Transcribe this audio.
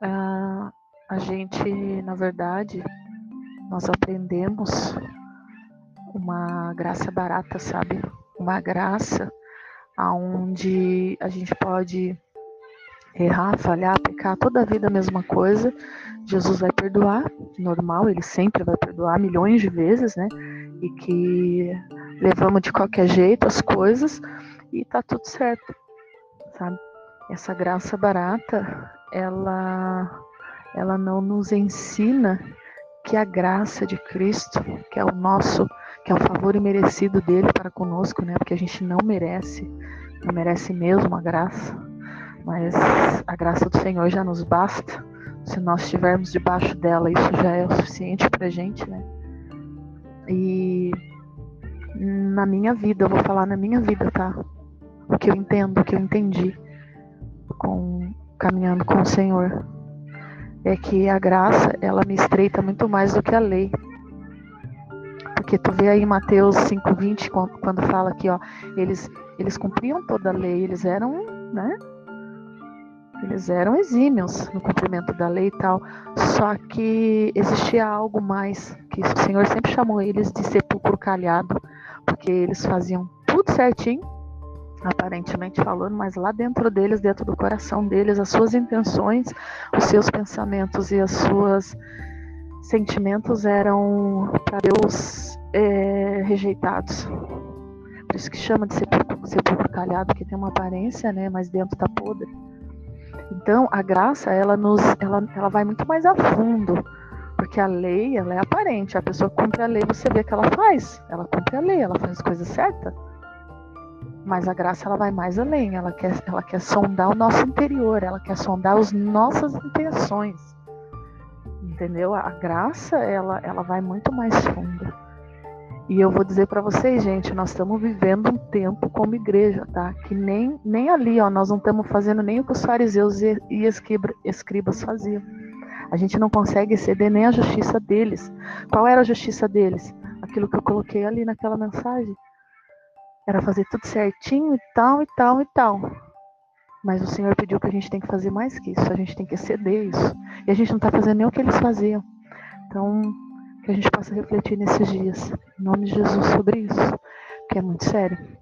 ah, a gente, na verdade, nós aprendemos uma graça barata, sabe? Uma graça aonde a gente pode errar, falhar, pecar toda a vida a mesma coisa. Jesus vai perdoar, normal, ele sempre vai perdoar milhões de vezes, né? E que levamos de qualquer jeito as coisas e tá tudo certo, sabe? Essa graça barata, ela ela não nos ensina que a graça de Cristo, que é o nosso, que é o favor imerecido dele para conosco, né? Porque a gente não merece, não merece mesmo a graça, mas a graça do Senhor já nos basta. Se nós estivermos debaixo dela, isso já é o suficiente para gente, né? E na minha vida, eu vou falar na minha vida, tá? O que eu entendo, o que eu entendi com caminhando com o Senhor é que a graça, ela me estreita muito mais do que a lei. Porque tu vê aí Mateus 5:20 quando fala que, ó, eles eles cumpriam toda a lei, eles eram, né? Eles eram exímios no cumprimento da lei e tal. Só que existia algo mais, que o Senhor sempre chamou eles de sepulcro calhado, porque eles faziam tudo certinho, aparentemente falando, mas lá dentro deles, dentro do coração deles, as suas intenções, os seus pensamentos e as suas sentimentos eram para Deus é, rejeitados. Por isso que chama de sepulcro, sepulcro calhado, porque tem uma aparência, né, mas dentro está podre. Então, a graça, ela nos, ela, ela vai muito mais a fundo, porque a lei, ela é aparente. A pessoa cumpre a lei, você vê que ela faz. Ela cumpre a lei, ela faz as coisas certas. Mas a graça ela vai mais além, ela quer, ela quer sondar o nosso interior, ela quer sondar as nossas intenções. Entendeu? A graça ela, ela vai muito mais fundo. E eu vou dizer para vocês, gente, nós estamos vivendo um tempo como igreja, tá? Que nem, nem ali, ó, nós não estamos fazendo nem o que os fariseus e, e escribas faziam. A gente não consegue exceder nem a justiça deles. Qual era a justiça deles? Aquilo que eu coloquei ali naquela mensagem. Era fazer tudo certinho e tal, e tal, e tal. Mas o Senhor pediu que a gente tem que fazer mais que isso, a gente tem que exceder isso. E a gente não está fazendo nem o que eles faziam. Então, que a gente possa refletir nesses dias, em nome de Jesus, sobre isso, que é muito sério.